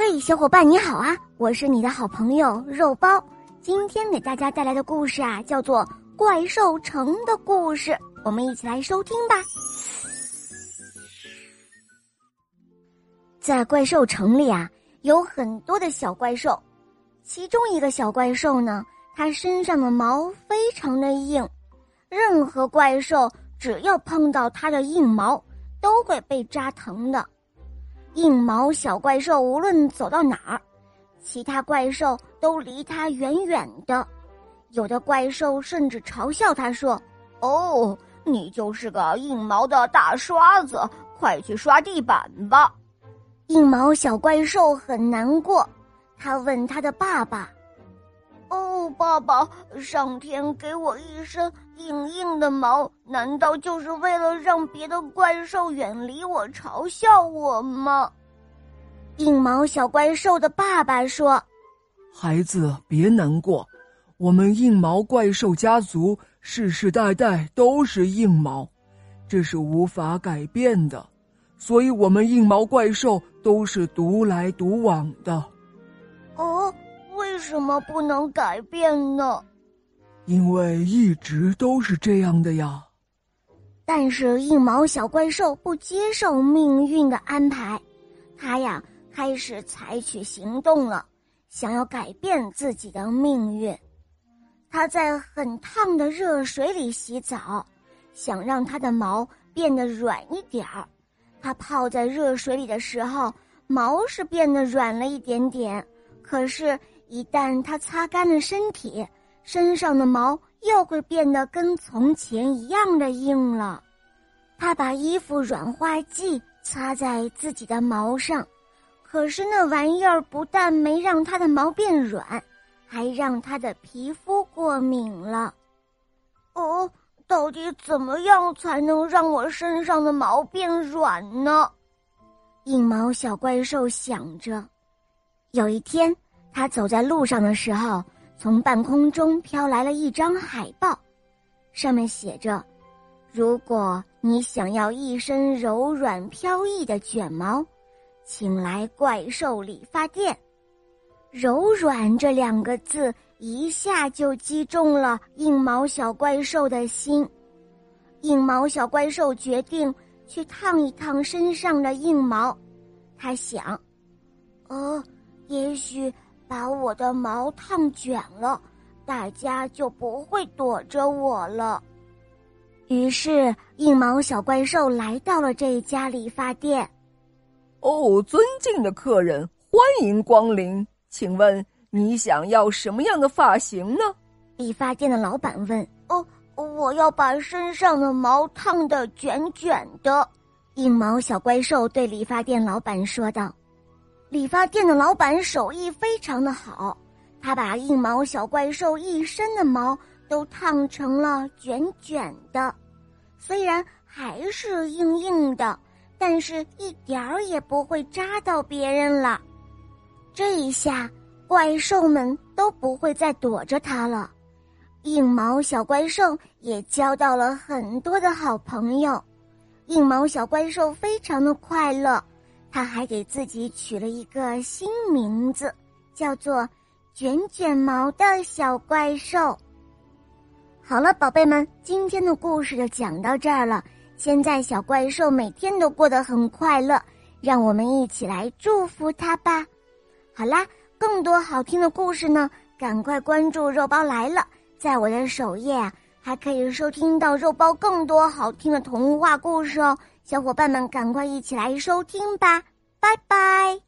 嘿，小伙伴你好啊！我是你的好朋友肉包。今天给大家带来的故事啊，叫做《怪兽城的故事》，我们一起来收听吧。在怪兽城里啊，有很多的小怪兽，其中一个小怪兽呢，它身上的毛非常的硬，任何怪兽只要碰到它的硬毛，都会被扎疼的。硬毛小怪兽无论走到哪儿，其他怪兽都离它远远的。有的怪兽甚至嘲笑他说：“哦，你就是个硬毛的大刷子，快去刷地板吧！”硬毛小怪兽很难过，他问他的爸爸：“哦，爸爸，上天给我一身硬硬的毛，难道就是为了让别的怪兽远离我、嘲笑我吗？”硬毛小怪兽的爸爸说：“孩子，别难过，我们硬毛怪兽家族世世代代都是硬毛，这是无法改变的，所以我们硬毛怪兽都是独来独往的。”哦，为什么不能改变呢？因为一直都是这样的呀。但是硬毛小怪兽不接受命运的安排，他呀。开始采取行动了，想要改变自己的命运。他在很烫的热水里洗澡，想让他的毛变得软一点儿。他泡在热水里的时候，毛是变得软了一点点。可是，一旦他擦干了身体，身上的毛又会变得跟从前一样的硬了。他把衣服软化剂擦在自己的毛上。可是那玩意儿不但没让他的毛变软，还让他的皮肤过敏了。哦，到底怎么样才能让我身上的毛变软呢？硬毛小怪兽想着。有一天，他走在路上的时候，从半空中飘来了一张海报，上面写着：“如果你想要一身柔软飘逸的卷毛。”请来怪兽理发店，柔软这两个字一下就击中了硬毛小怪兽的心。硬毛小怪兽决定去烫一烫身上的硬毛，他想：“哦，也许把我的毛烫卷了，大家就不会躲着我了。”于是，硬毛小怪兽来到了这家理发店。哦，尊敬的客人，欢迎光临。请问你想要什么样的发型呢？理发店的老板问。哦，我要把身上的毛烫的卷卷的。硬毛小怪兽对理发店老板说道。理发店的老板手艺非常的好，他把硬毛小怪兽一身的毛都烫成了卷卷的，虽然还是硬硬的。但是一点儿也不会扎到别人了，这一下怪兽们都不会再躲着它了。硬毛小怪兽也交到了很多的好朋友，硬毛小怪兽非常的快乐，他还给自己取了一个新名字，叫做“卷卷毛的小怪兽”。好了，宝贝们，今天的故事就讲到这儿了。现在小怪兽每天都过得很快乐，让我们一起来祝福它吧。好啦，更多好听的故事呢，赶快关注“肉包来了”。在我的首页啊，还可以收听到肉包更多好听的童话故事哦。小伙伴们，赶快一起来收听吧！拜拜。